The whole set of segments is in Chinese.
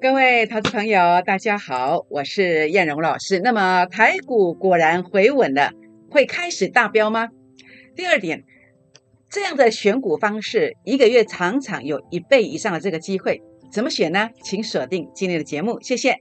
各位投资朋友，大家好，我是燕荣老师。那么台股果然回稳了，会开始大飙吗？第二点，这样的选股方式，一个月常常有一倍以上的这个机会，怎么选呢？请锁定今天的节目，谢谢。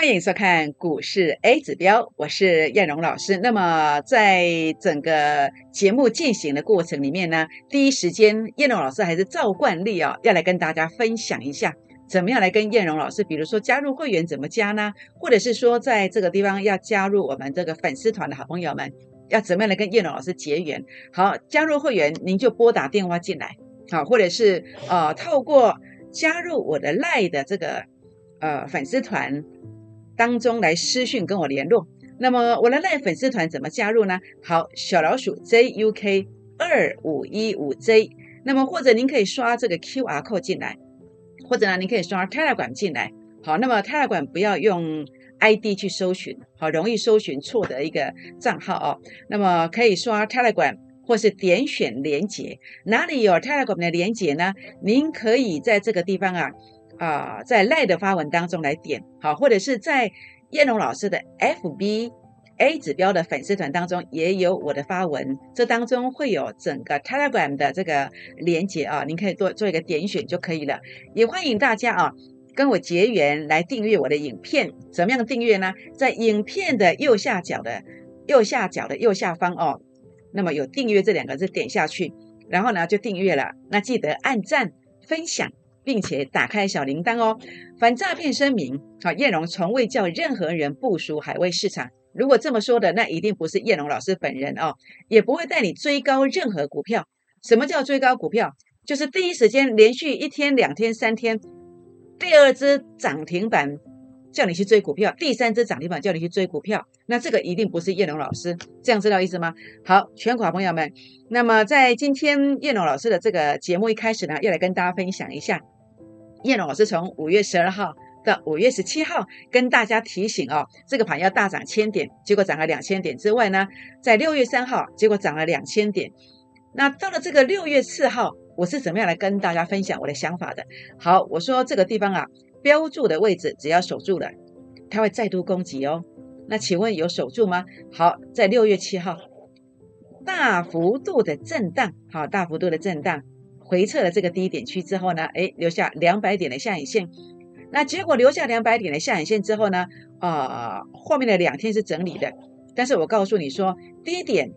欢迎收看股市 A 指标，我是燕荣老师。那么在整个节目进行的过程里面呢，第一时间燕荣老师还是照惯例啊，要来跟大家分享一下，怎么样来跟燕荣老师，比如说加入会员怎么加呢？或者是说在这个地方要加入我们这个粉丝团的好朋友们，要怎么样来跟燕荣老师结缘？好，加入会员您就拨打电话进来，好，或者是呃透过加入我的赖的这个呃粉丝团。当中来私讯跟我联络，那么我的赖粉丝团怎么加入呢？好，小老鼠 JUK 二五一五 J，那么或者您可以刷这个 QR code 进来，或者呢，您可以刷 Telegram 进来。好，那么 Telegram 不要用 ID 去搜寻，好，容易搜寻错的一个账号哦。那么可以刷 Telegram，或是点选连接，哪里有 Telegram 的连接呢？您可以在这个地方啊。啊，在赖的发文当中来点好，或者是在叶龙老师的 FB A 指标的粉丝团当中也有我的发文，这当中会有整个 Telegram 的这个连接啊，您可以做做一个点选就可以了。也欢迎大家啊跟我结缘来订阅我的影片，怎么样订阅呢？在影片的右下角的右下角的右下方哦，那么有订阅这两个字点下去，然后呢就订阅了，那记得按赞分享。并且打开小铃铛哦。反诈骗声明：好，燕荣从未叫任何人部署海外市场。如果这么说的，那一定不是燕荣老师本人哦，也不会带你追高任何股票。什么叫追高股票？就是第一时间连续一天、两天、三天，第二只涨停板叫你去追股票，第三只涨停板叫你去追股票，那这个一定不是叶龙老师。这样知道意思吗？好，全国朋友们，那么在今天叶龙老师的这个节目一开始呢，要来跟大家分享一下。叶龙老师从五月十二号到五月十七号跟大家提醒哦，这个盘要大涨千点，结果涨了两千点之外呢，在六月三号结果涨了两千点。那到了这个六月四号，我是怎么样来跟大家分享我的想法的？好，我说这个地方啊，标注的位置只要守住了，它会再度攻击哦。那请问有守住吗？好，在六月七号大幅度的震荡，好，大幅度的震荡。回撤了这个低点区之后呢，哎，留下两百点的下影线。那结果留下两百点的下影线之后呢，啊，后面的两天是整理的。但是我告诉你说，低点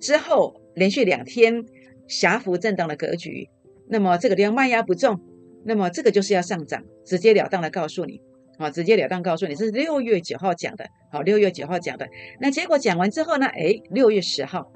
之后连续两天狭幅震荡的格局，那么这个地方卖压不重，那么这个就是要上涨，直截了当的告诉你，啊，直截了当告诉你，是六月九号讲的，好，六月九号讲的。那结果讲完之后呢，哎，六月十号。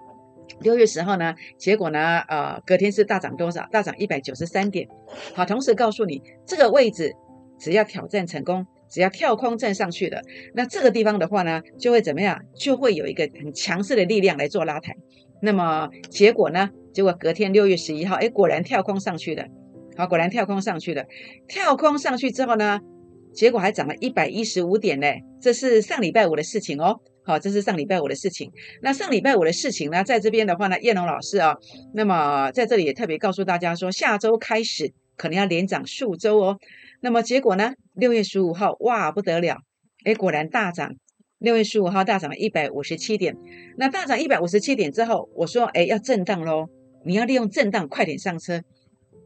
六月十号呢，结果呢，呃，隔天是大涨多少？大涨一百九十三点。好，同时告诉你，这个位置只要挑战成功，只要跳空站上去的，那这个地方的话呢，就会怎么样？就会有一个很强势的力量来做拉抬。那么结果呢？结果隔天六月十一号，哎，果然跳空上去了。好，果然跳空上去了。跳空上去之后呢，结果还涨了一百一十五点呢。这是上礼拜五的事情哦。好，这是上礼拜五的事情。那上礼拜五的事情呢，在这边的话呢，叶龙老师啊，那么在这里也特别告诉大家说，下周开始可能要连涨数周哦。那么结果呢，六月十五号，哇，不得了，哎，果然大涨。六月十五号大涨了一百五十七点。那大涨一百五十七点之后，我说，哎，要震荡喽，你要利用震荡快点上车。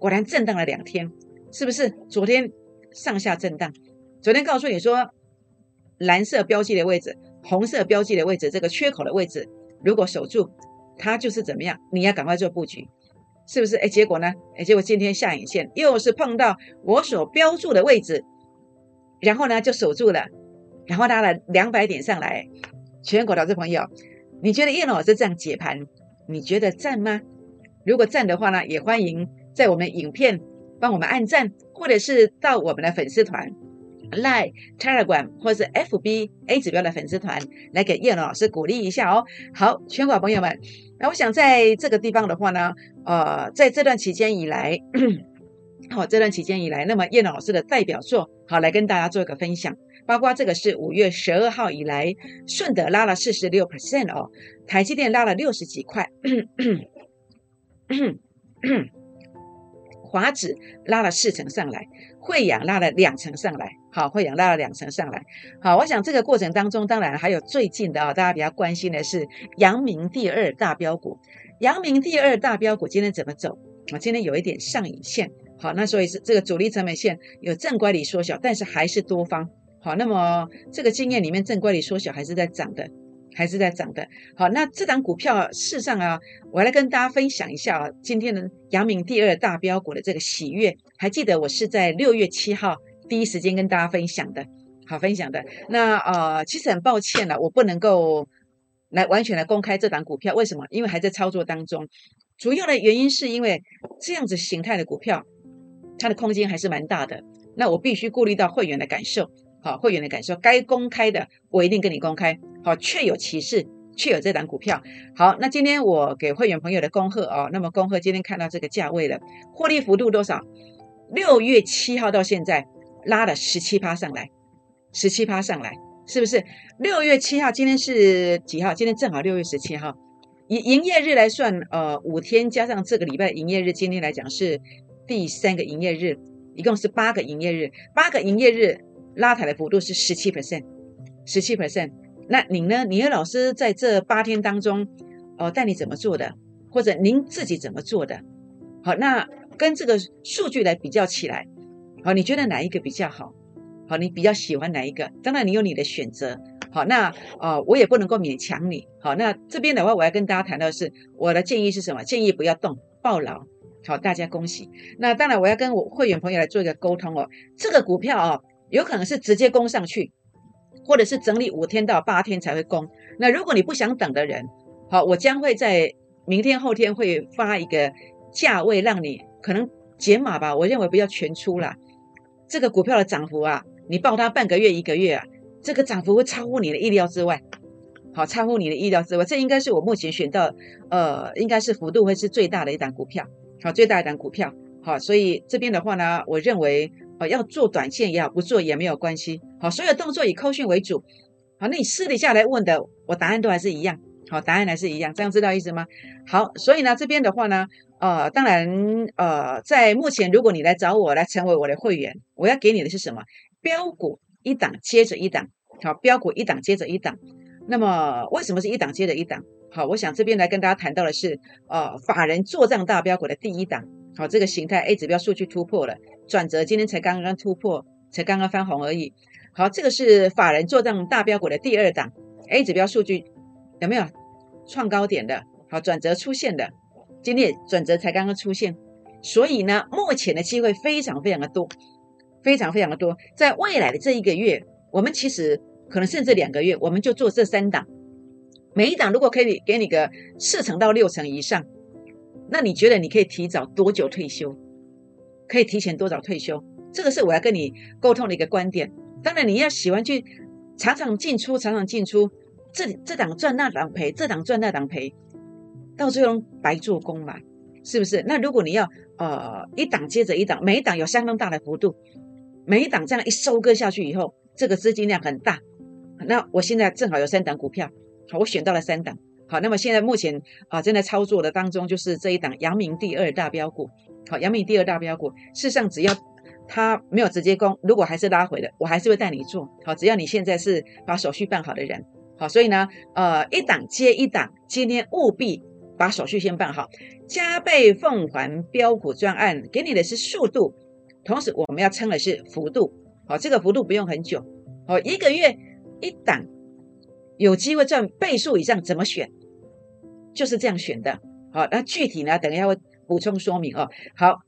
果然震荡了两天，是不是？昨天上下震荡，昨天告诉你说，蓝色标记的位置。红色标记的位置，这个缺口的位置，如果守住，它就是怎么样？你要赶快做布局，是不是？哎，结果呢？哎，结果今天下影线又是碰到我所标注的位置，然后呢就守住了，然后拉了两百点上来。全国投资朋友，你觉得叶老师这样解盘，你觉得赞吗？如果赞的话呢，也欢迎在我们影片帮我们按赞，或者是到我们的粉丝团。Line、Telegram 或是 FB A 指标的粉丝团，来给叶龙老师鼓励一下哦。好，全国朋友们，那我想在这个地方的话呢，呃，在这段期间以来，好，这段期间以来，那么叶老师的代表作，好，来跟大家做一个分享。包括这个是五月十二号以来，顺德拉了四十六 percent 哦，台积电拉了六十几块。华指拉了四成上来，惠阳拉了两成上来，好，惠阳拉了两成上来，好，我想这个过程当中，当然还有最近的啊，大家比较关心的是阳明第二大标股，阳明第二大标股今天怎么走？啊，今天有一点上影线，好，那所以是这个主力成本线有正乖离缩小，但是还是多方，好，那么这个经验里面正乖离缩小还是在涨的。还是在涨的，好，那这档股票事实上啊，我来跟大家分享一下啊，今天的阳明第二大标股的这个喜悦，还记得我是在六月七号第一时间跟大家分享的，好分享的。那呃，其实很抱歉了，我不能够来完全的公开这档股票，为什么？因为还在操作当中，主要的原因是因为这样子形态的股票，它的空间还是蛮大的，那我必须顾虑到会员的感受。好，会员的感受，该公开的我一定跟你公开。好，确有其事，确有这档股票。好，那今天我给会员朋友的恭贺哦。那么恭贺今天看到这个价位了，获利幅度多少？六月七号到现在拉了十七趴上来，十七趴上来，是不是？六月七号，今天是几号？今天正好六月十七号。以营业日来算，呃，五天加上这个礼拜营业日，今天来讲是第三个营业日，一共是八个营业日，八个营业日。拉抬的幅度是十七 percent，十七 percent。那您呢？你的老师在这八天当中，哦，带你怎么做的，或者您自己怎么做的？好，那跟这个数据来比较起来，好，你觉得哪一个比较好？好，你比较喜欢哪一个？当然你有你的选择。好，那哦，我也不能够勉强你。好，那这边的话，我要跟大家谈到的是，我的建议是什么？建议不要动，抱牢。好，大家恭喜。那当然，我要跟我会员朋友来做一个沟通哦。这个股票哦。有可能是直接攻上去，或者是整理五天到八天才会攻。那如果你不想等的人，好，我将会在明天后天会发一个价位，让你可能减码吧。我认为不要全出了。这个股票的涨幅啊，你报它半个月一个月啊，这个涨幅会超乎你的意料之外。好，超乎你的意料之外，这应该是我目前选到，呃，应该是幅度会是最大的一档股票。好，最大一档股票。好，所以这边的话呢，我认为。哦，要做短线也好，不做也没有关系。好，所有动作以扣讯为主。好，那你私底下来问的，我答案都还是一样。好，答案还是一样，这样知道意思吗？好，所以呢，这边的话呢，呃，当然，呃，在目前，如果你来找我来成为我的会员，我要给你的是什么？标股一档接着一档。好，标股一档接着一档。那么，为什么是一档接着一档？好，我想这边来跟大家谈到的是，呃，法人做账大标股的第一档。好，这个形态 A 指标数据突破了转折，今天才刚刚突破，才刚刚翻红而已。好，这个是法人做账大标股的第二档 A 指标数据有没有创高点的？好，转折出现的，今天转折才刚刚出现，所以呢，目前的机会非常非常的多，非常非常的多。在未来的这一个月，我们其实可能甚至两个月，我们就做这三档，每一档如果可以给你个四成到六成以上。那你觉得你可以提早多久退休？可以提前多早退休？这个是我要跟你沟通的一个观点。当然，你要喜欢去常常进出，常常进出，这这档赚那档赔，这档赚那档赔，到最后白做工嘛，是不是？那如果你要呃一档接着一档，每一档有相当大的幅度，每一档这样一收割下去以后，这个资金量很大。那我现在正好有三档股票，好，我选到了三档。好，那么现在目前啊，正在操作的当中就是这一档阳明第二大标股。好，阳明第二大标股，事实上只要他没有直接攻，如果还是拉回的，我还是会带你做。好，只要你现在是把手续办好的人。好，所以呢，呃，一档接一档，今天务必把手续先办好，加倍奉还标股专案，给你的是速度，同时我们要称的是幅度。好，这个幅度不用很久，好，一个月一档，有机会赚倍数以上，怎么选？就是这样选的，好，那具体呢？等一下会补充说明哦。好，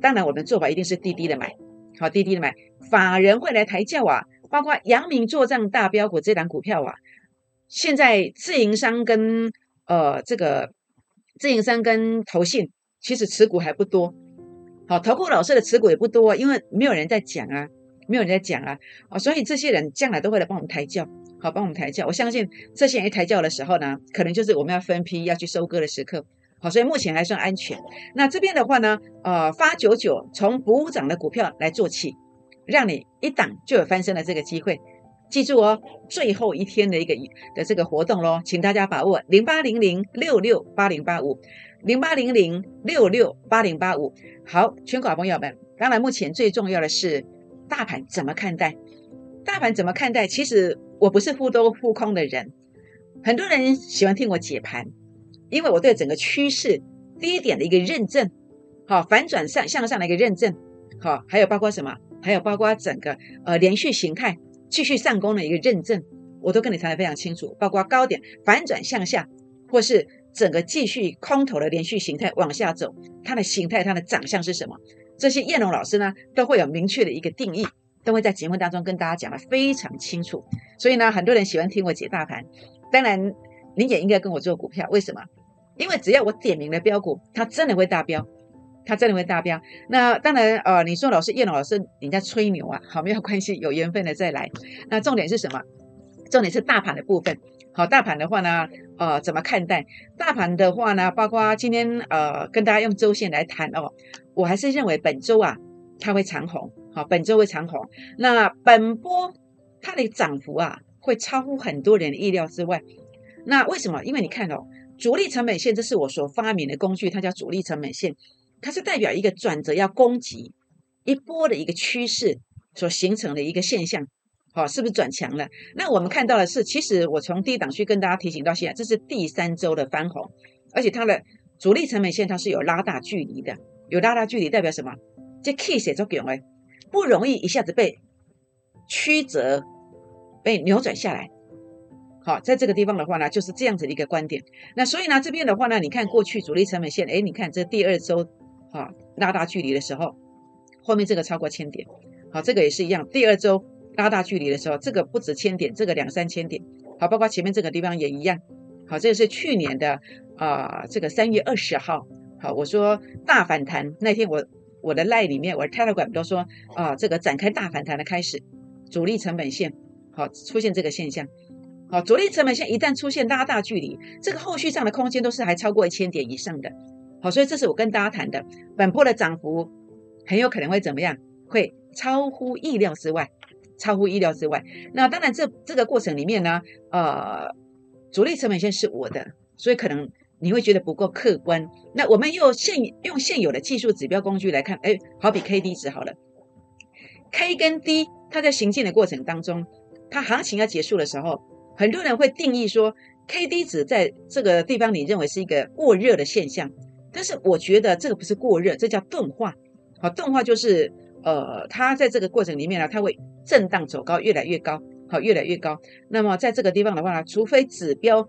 当然我们做法一定是滴滴的买，好，滴滴的买，法人会来抬轿啊，包括阳明做账大标股这档股票啊，现在自营商跟呃这个自营商跟投信其实持股还不多，好，投顾老师的持股也不多，因为没有人在讲啊，没有人在讲啊，哦，所以这些人将来都会来帮我们抬轿，好，帮我们抬轿。我相信这些人一抬轿的时候呢，可能就是我们要分批要去收割的时刻，好，所以目前还算安全。那这边的话呢，呃，发九九从补涨的股票来做起，让你一档就有翻身的这个机会。记住哦，最后一天的一个的这个活动喽，请大家把握零八零零六六八零八五零八零零六六八零八五。好，全国朋友们，当然目前最重要的是大盘怎么看待？大盘怎么看待？其实我不是忽多忽空的人，很多人喜欢听我解盘，因为我对整个趋势低点的一个认证，好反转上向上的一个认证，好，还有包括什么？还有包括整个呃连续形态。继续上攻的一个认证，我都跟你谈的非常清楚，包括高点反转向下，或是整个继续空头的连续形态往下走，它的形态、它的长相是什么？这些燕龙老师呢都会有明确的一个定义，都会在节目当中跟大家讲的非常清楚。所以呢，很多人喜欢听我解大盘，当然你也应该跟我做股票，为什么？因为只要我点名的标股，它真的会大标。它真的会大标，那当然，呃，你说老师叶老师你在吹牛啊？好，没有关系，有缘分的再来。那重点是什么？重点是大盘的部分。好，大盘的话呢，呃，怎么看待？大盘的话呢，包括今天呃，跟大家用周线来谈哦，我还是认为本周啊，它会长红。好，本周会长红。那本波它的涨幅啊，会超乎很多人的意料之外。那为什么？因为你看哦，主力成本线，这是我所发明的工具，它叫主力成本线。它是代表一个转折要攻击一波的一个趋势所形成的一个现象，好，是不是转强了？那我们看到的是，其实我从低档区跟大家提醒到现在，这是第三周的翻红，而且它的主力成本线它是有拉大距离的，有拉大距离代表什么？这 K 写作用哎，不容易一下子被曲折被扭转下来。好，在这个地方的话呢，就是这样子一个观点。那所以呢，这边的话呢，你看过去主力成本线，哎，你看这第二周。啊，拉大距离的时候，后面这个超过千点，好，这个也是一样。第二周拉大距离的时候，这个不止千点，这个两三千点，好，包括前面这个地方也一样。好，这个是去年的啊，这个三月二十号，好，我说大反弹那天，我我的赖里面，我的 Telegram 都说啊，这个展开大反弹的开始，主力成本线好出现这个现象，好，主力成本线一旦出现拉大距离，这个后续上的空间都是还超过一千点以上的。好，所以这是我跟大家谈的，本波的涨幅很有可能会怎么样？会超乎意料之外，超乎意料之外。那当然，这这个过程里面呢，呃，主力成本线是我的，所以可能你会觉得不够客观。那我们用现用现有的技术指标工具来看，哎，好比 K D 值好了，K 跟 D 它在行进的过程当中，它行情要结束的时候，很多人会定义说 K D 值在这个地方，你认为是一个过热的现象。但是我觉得这个不是过热，这叫钝化。好，钝化就是呃，它在这个过程里面呢，它会震荡走高，越来越高，好，越来越高。那么在这个地方的话呢，除非指标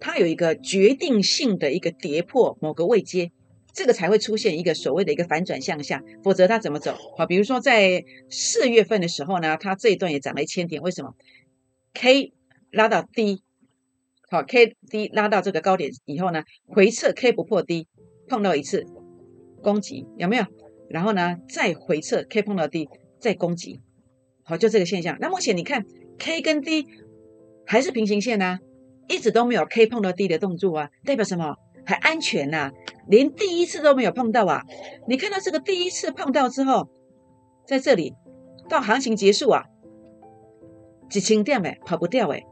它有一个决定性的一个跌破某个位阶，这个才会出现一个所谓的一个反转向下，否则它怎么走？好，比如说在四月份的时候呢，它这一段也涨了一千点，为什么？K 拉到低。好，K D 拉到这个高点以后呢，回撤 K 不破低，碰到一次攻击有没有？然后呢，再回撤 K 碰到低，再攻击，好，就这个现象。那目前你看 K 跟 D 还是平行线呢，一直都没有 K 碰到 D 的动作啊，代表什么？还安全呐，连第一次都没有碰到啊。你看到这个第一次碰到之后，在这里到行情结束啊，几千点哎，跑不掉哎。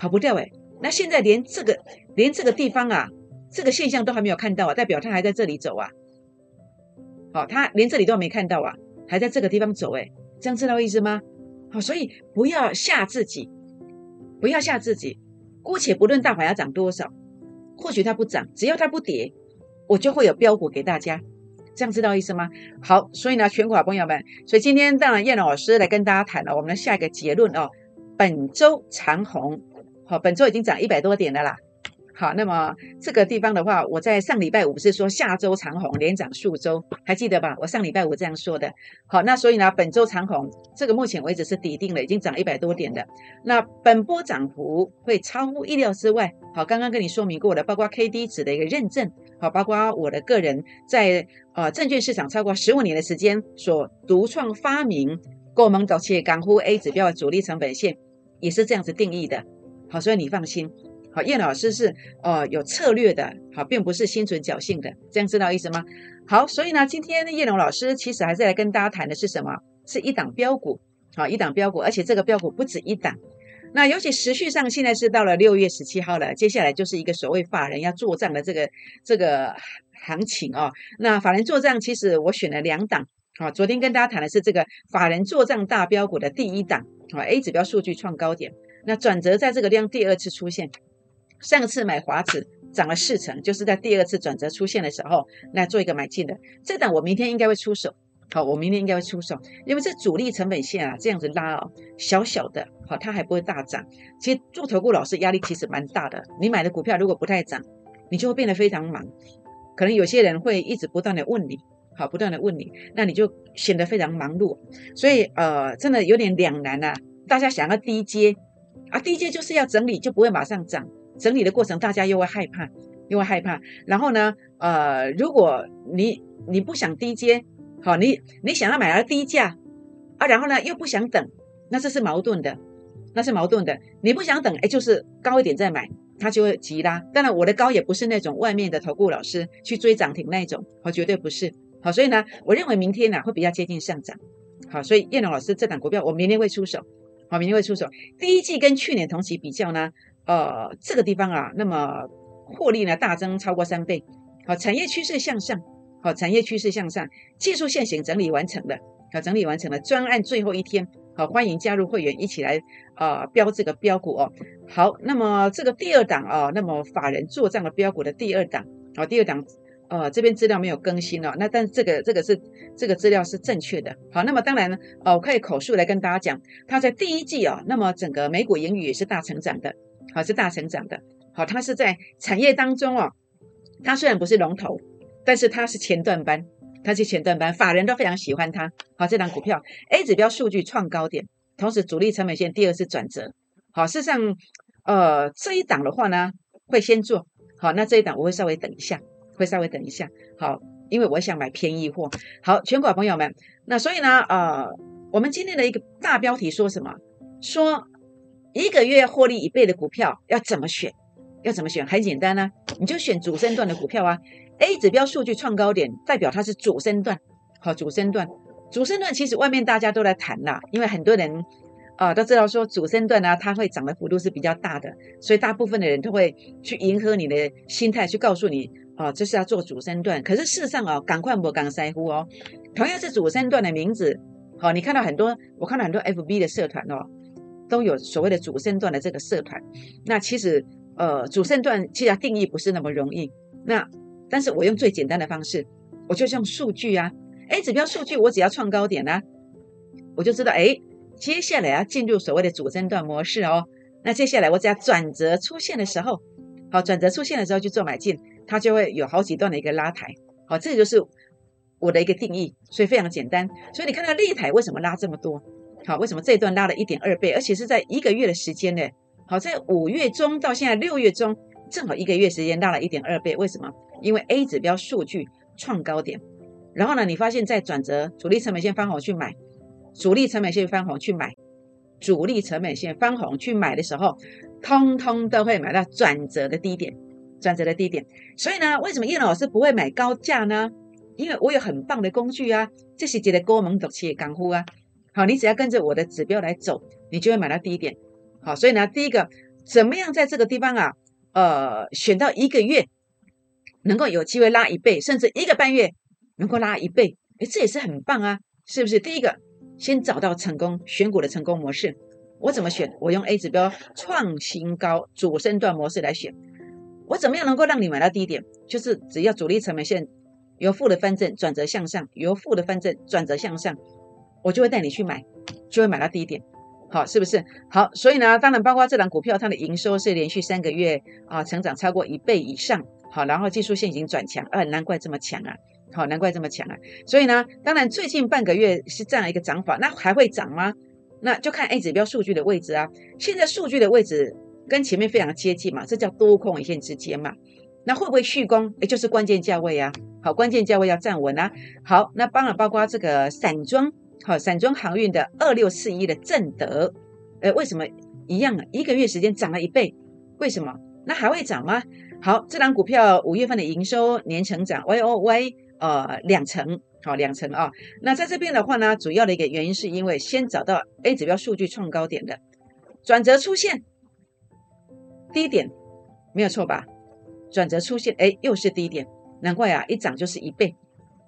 跑不掉哎，那现在连这个连这个地方啊，这个现象都还没有看到啊，代表它还在这里走啊。好，它连这里都没看到啊，还在这个地方走哎，这样知道意思吗？好，所以不要吓自己，不要吓自己。姑且不论大盘要涨多少，或许它不涨，只要它不跌，我就会有标股给大家。这样知道意思吗？好，所以呢，全国朋友们，所以今天当然燕老师来跟大家谈了我们的下一个结论哦，本周长红。好，本周已经涨一百多点了啦。好，那么这个地方的话，我在上礼拜五是说下周长红连涨数周，还记得吧？我上礼拜五这样说的。好，那所以呢，本周长红这个目前为止是底定了，已经涨一百多点的。那本波涨幅会超乎意料之外。好，刚刚跟你说明过了，包括 K D 值的一个认证，好，包括我的个人在呃证券市场超过十五年的时间所独创发明，购盟导企港沪 A 指标的主力成本线也是这样子定义的。好，所以你放心。好，叶老师是呃有策略的，好，并不是心存侥幸的，这样知道意思吗？好，所以呢，今天叶龙老师其实还是来跟大家谈的是什么？是一档标股，好，一档标股，而且这个标股不止一档。那尤其时序上，现在是到了六月十七号了，接下来就是一个所谓法人要做账的这个这个行情哦。那法人做账，其实我选了两档，好，昨天跟大家谈的是这个法人做账大标股的第一档，好，A 指标数据创高点，那转折在这个量第二次出现。上次买华子涨了四成，就是在第二次转折出现的时候来做一个买进的。这档我明天应该会出手，好，我明天应该会出手，因为这主力成本线啊，这样子拉哦，小小的，好，它还不会大涨。其实做投顾老师压力其实蛮大的，你买的股票如果不太涨，你就会变得非常忙。可能有些人会一直不断的问你，好，不断的问你，那你就显得非常忙碌。所以呃，真的有点两难啊。大家想要低阶啊，低阶就是要整理，就不会马上涨。整理的过程，大家又会害怕，又会害怕。然后呢，呃，如果你你不想低阶，好，你你想要买而低价啊，然后呢又不想等，那这是矛盾的，那是矛盾的。你不想等，哎，就是高一点再买，它就会急拉。当然，我的高也不是那种外面的投顾老师去追涨停那种，好，绝对不是。好，所以呢，我认为明天呢会比较接近上涨。好，所以叶龙老师这档股票，我明天会出手，好，明天会出手。第一季跟去年同期比较呢？呃，这个地方啊，那么获利呢大增超过三倍，好，产业趋势向上，好，产业趋势向上，技术线型整理完成了，好，整理完成了，专案最后一天，好，欢迎加入会员一起来啊标这个标股哦，好，那么这个第二档啊，那么法人做账的标股的第二档，好，第二档，呃，这边资料没有更新了，那但这个这个是这个资料是正确的，好，那么当然呢，哦，我可以口述来跟大家讲，它在第一季哦，那么整个美股盈余也是大成长的。好是大成长的，好，它是在产业当中哦，它虽然不是龙头，但是它是前段班，它是前段班，法人都非常喜欢它。好，这档股票 A 指标数据创高点，同时主力成本线第二次转折。好，事实上，呃，这一档的话呢，会先做好，那这一档我会稍微等一下，会稍微等一下。好，因为我想买便宜货。好，全国朋友们，那所以呢，呃，我们今天的一个大标题说什么？说。一个月获利一倍的股票要怎么选？要怎么选？很简单呢，你就选主升段的股票啊。A 指标数据创高点，代表它是主升段。好，主升段，主升段其实外面大家都在谈啦，因为很多人啊都知道说主升段呢，它会涨的幅度是比较大的，所以大部分的人都会去迎合你的心态，去告诉你哦，这是要做主升段。可是事实上哦，赶快不赶塞乎哦。同样是主升段的名字，好，你看到很多，我看到很多 FB 的社团哦。都有所谓的主升段的这个社团，那其实呃主升段其实定义不是那么容易。那但是我用最简单的方式，我就用数据啊，A 指标数据我只要创高点呢，我就知道哎接下来要进入所谓的主升段模式哦。那接下来我只要转折出现的时候，好转折出现的时候去做买进，它就会有好几段的一个拉抬。好，这就是我的一个定义，所以非常简单。所以你看到立台为什么拉这么多？好，为什么这一段拉了一点二倍，而且是在一个月的时间呢？好，在五月中到现在六月中，正好一个月时间拉了一点二倍。为什么？因为 A 指标数据创高点，然后呢，你发现在转折主力成本线翻红去买，主力成本线翻红去买，主力成本线翻红去买的时候，通通都会买到转折的低点，转折的低点。所以呢，为什么叶老师不会买高价呢？因为我有很棒的工具啊，这是觉得高门独企业干货啊。好，你只要跟着我的指标来走，你就会买到低点。好，所以呢，第一个，怎么样在这个地方啊，呃，选到一个月能够有机会拉一倍，甚至一个半月能够拉一倍，哎，这也是很棒啊，是不是？第一个，先找到成功选股的成功模式。我怎么选？我用 A 指标创新高主升段模式来选。我怎么样能够让你买到低点？就是只要主力成本线由负的翻正转折向上，由负的翻正转折向上。我就会带你去买，就会买到低点，好，是不是？好，所以呢，当然包括这档股票，它的营收是连续三个月啊，成长超过一倍以上，好，然后技术线已经转强，啊，难怪这么强啊，好，难怪这么强啊。所以呢，当然最近半个月是这样一个涨法，那还会涨吗？那就看 A 指标数据的位置啊。现在数据的位置跟前面非常接近嘛，这叫多空一线之间嘛。那会不会续攻？也就是关键价位啊。好，关键价位要站稳啊。好，那当然包括这个散装，好，散装航运的二六四一的正德，呃，为什么一样啊？一个月时间涨了一倍，为什么？那还会涨吗？好，这档股票五月份的营收年成长 Y O Y 呃两成，好两成啊。那在这边的话呢，主要的一个原因是因为先找到 A 指标数据创高点的转折出现，低点没有错吧？转折出现，哎，又是低点。难怪啊，一涨就是一倍，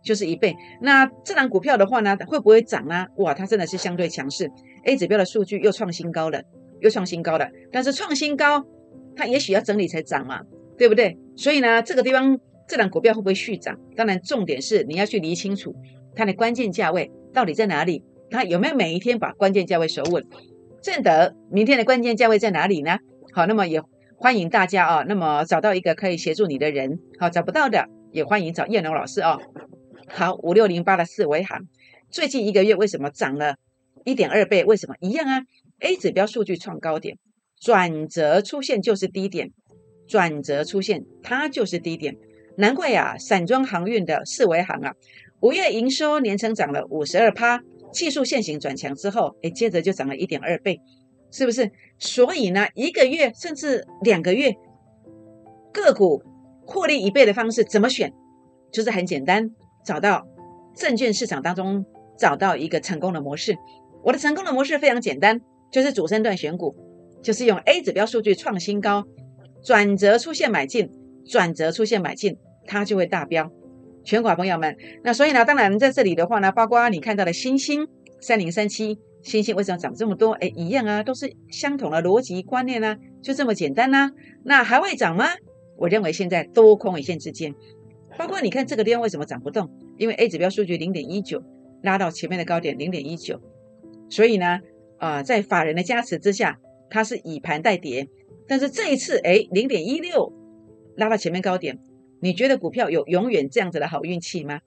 就是一倍。那这档股票的话呢，会不会涨呢？哇，它真的是相对强势。A 指标的数据又创新高了，又创新高了。但是创新高，它也许要整理才涨嘛，对不对？所以呢，这个地方这档股票会不会续涨？当然，重点是你要去理清楚它的关键价位到底在哪里，它有没有每一天把关键价位守稳。正德明天的关键价位在哪里呢？好，那么也欢迎大家啊，那么找到一个可以协助你的人。好，找不到的。也欢迎找叶龙老师哦。好，五六零八的四维行，最近一个月为什么涨了一点二倍？为什么一样啊？A 指标数据创高点，转折出现就是低点，转折出现它就是低点。难怪呀，散装航运的四维行啊，五月营收年成长了五十二趴，技术线型转强之后，哎，接着就涨了一点二倍，是不是？所以呢，一个月甚至两个月个股。获利一倍的方式怎么选？就是很简单，找到证券市场当中找到一个成功的模式。我的成功的模式非常简单，就是主升段选股，就是用 A 指标数据创新高，转折出现买进，转折出现买进，它就会大标。全国朋友们，那所以呢，当然在这里的话呢，包括你看到的星星三零三七，星星为什么涨这么多？哎，一样啊，都是相同的逻辑观念啊，就这么简单呐。那还会涨吗？我认为现在多空一线之间，包括你看这个地方为什么涨不动？因为 A 指标数据零点一九拉到前面的高点零点一九，所以呢，啊，在法人的加持之下，它是以盘带跌。但是这一次，哎，零点一六拉到前面高点，你觉得股票有永远这样子的好运气吗？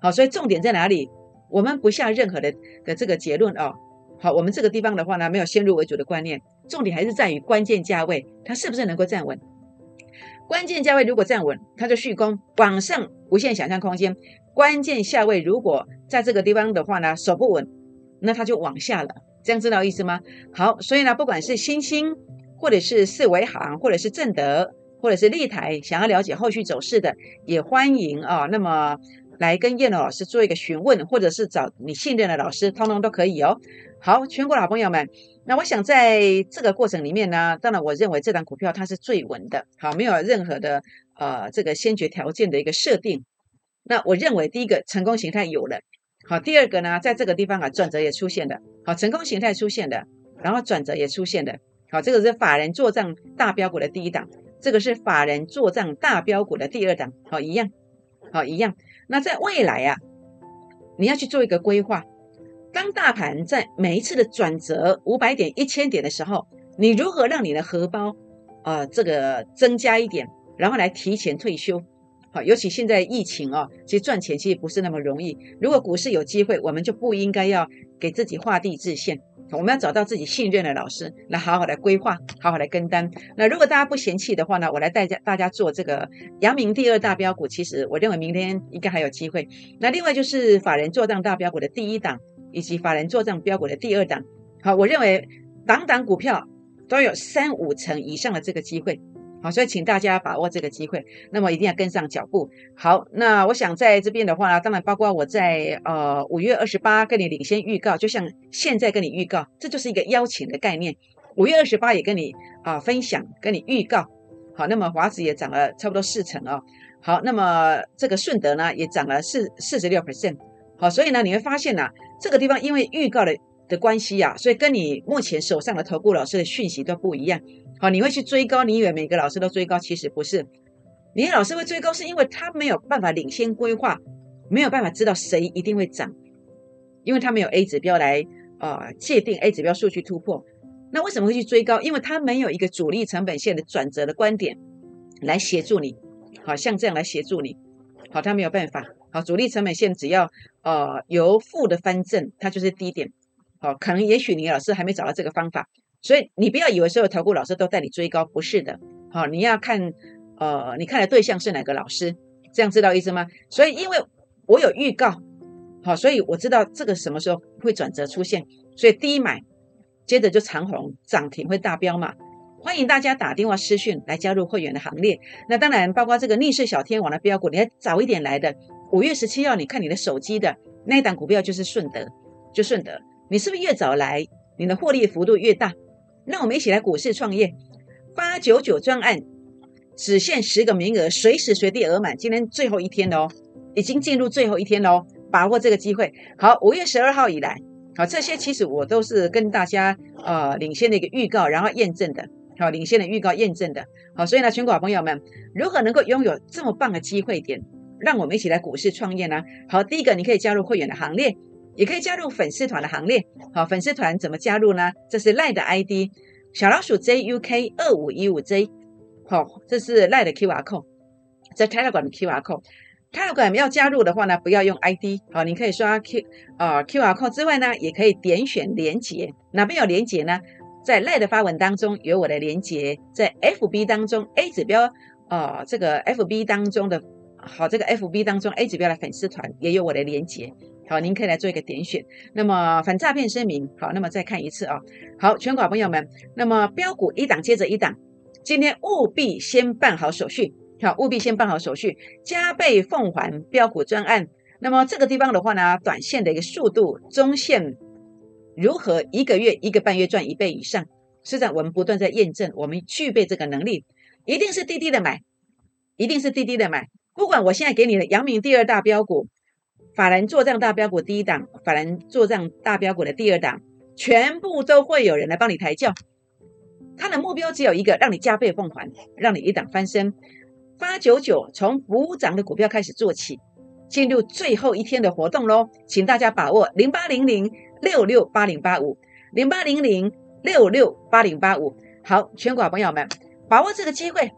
好，所以重点在哪里？我们不下任何的的这个结论哦。好，我们这个地方的话呢，没有先入为主的观念，重点还是在于关键价位，它是不是能够站稳？关键价位如果站稳，它就续攻往上，无限想象空间。关键下位如果在这个地方的话呢，守不稳，那它就往下了。这样知道意思吗？好，所以呢，不管是新星，或者是四维行，或者是正德，或者是立台，想要了解后续走势的，也欢迎啊。那么来跟燕龙老师做一个询问，或者是找你信任的老师，通通都可以哦。好，全国老朋友们。那我想在这个过程里面呢，当然我认为这档股票它是最稳的，好，没有任何的呃这个先决条件的一个设定。那我认为第一个成功形态有了，好，第二个呢，在这个地方啊转折也出现了，好，成功形态出现的，然后转折也出现了，好，这个是法人做账大标股的第一档，这个是法人做账大标股的第二档，好一样，好一样。那在未来啊，你要去做一个规划。当大盘在每一次的转折五百点、一千点的时候，你如何让你的荷包啊这个增加一点，然后来提前退休？好，尤其现在疫情啊，其实赚钱其实不是那么容易。如果股市有机会，我们就不应该要给自己画地自限，我们要找到自己信任的老师来好好的规划，好好的跟单。那如果大家不嫌弃的话呢，我来带家大家做这个阳明第二大标股，其实我认为明天应该还有机会。那另外就是法人做账大标股的第一档。以及法人做账标股的第二档，好，我认为档档股票都有三五成以上的这个机会，好，所以请大家把握这个机会，那么一定要跟上脚步。好，那我想在这边的话呢，当然包括我在呃五月二十八跟你领先预告，就像现在跟你预告，这就是一个邀请的概念。五月二十八也跟你啊分享，跟你预告。好，那么华子也涨了差不多四成哦。好，那么这个顺德呢也涨了四四十六 percent。好，所以呢，你会发现呢，这个地方因为预告的的关系呀，所以跟你目前手上的投顾老师的讯息都不一样。好，你会去追高，你以为每个老师都追高，其实不是。你老师会追高，是因为他没有办法领先规划，没有办法知道谁一定会涨，因为他没有 A 指标来啊界定 A 指标数据突破。那为什么会去追高？因为他没有一个主力成本线的转折的观点来协助你，好像这样来协助你，好，他没有办法。好，主力成本线只要呃由负的翻正，它就是低点。好，可能也许你老师还没找到这个方法，所以你不要以为所有投顾老师都带你追高，不是的。好，你要看呃，你看的对象是哪个老师？这样知道意思吗？所以因为我有预告，好，所以我知道这个什么时候会转折出现，所以低买，接着就长红涨停会大标嘛。欢迎大家打电话私讯来加入会员的行列。那当然包括这个逆势小天王的标股，你要早一点来的。五月十七号，你看你的手机的那一档股票就是顺德，就顺德。你是不是越早来，你的获利幅度越大？那我们一起来股市创业，八九九专案只限十个名额，随时随地额满。今天最后一天喽，已经进入最后一天喽，把握这个机会。好，五月十二号以来，好这些其实我都是跟大家呃领先的一个预告，然后验证的。好，领先的预告验证的，好，所以呢，全国朋友们，如何能够拥有这么棒的机会点，让我们一起来股市创业呢？好，第一个，你可以加入会员的行列，也可以加入粉丝团的行列。好，粉丝团怎么加入呢？这是赖的 ID，小老鼠 JUK 二五一五 J，好，这是赖的 QR code，在 Telegram 的 QR code。Telegram 要加入的话呢，不要用 ID，好，你可以刷 Q 啊 QR code 之外呢，也可以点选连接，哪边有连接呢？在赖的发文当中有我的连接，在 FB 当中 A 指标啊，这个 FB 当中的好，这个 FB 当中 A 指标的粉丝团也有我的连接，好，您可以来做一个点选。那么反诈骗声明，好，那么再看一次啊，好，全国朋友们，那么标股一档接着一档，今天务必先办好手续，好，务必先办好手续，加倍奉还标股专案。那么这个地方的话呢，短线的一个速度，中线。如何一个月、一个半月赚一倍以上？实际上我们不断在验证，我们具备这个能力，一定是滴滴的买，一定是滴滴的买。不管我现在给你的阳明第二大标股、法人做账大标股第一档、法人做账大标股的第二档，全部都会有人来帮你抬轿。他的目标只有一个，让你加倍奉还，让你一档翻身。八九九从补涨的股票开始做起，进入最后一天的活动喽，请大家把握零八零零。六六八零八五零八零零六六八零八五，好，全国朋友们，把握这个机会，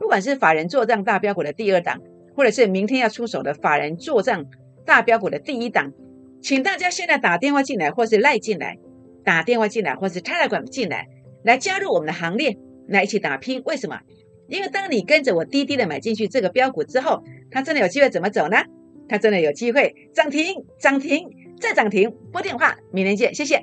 不管是法人做账大标股的第二档，或者是明天要出手的法人做账大标股的第一档，请大家现在打电话进来，或是赖进来，打电话进来，或是 Telegram 进来，来加入我们的行列，来一起打拼。为什么？因为当你跟着我滴滴的买进去这个标股之后，它真的有机会怎么走呢？它真的有机会涨停，涨停。再涨停，拨电话，明天见，谢谢。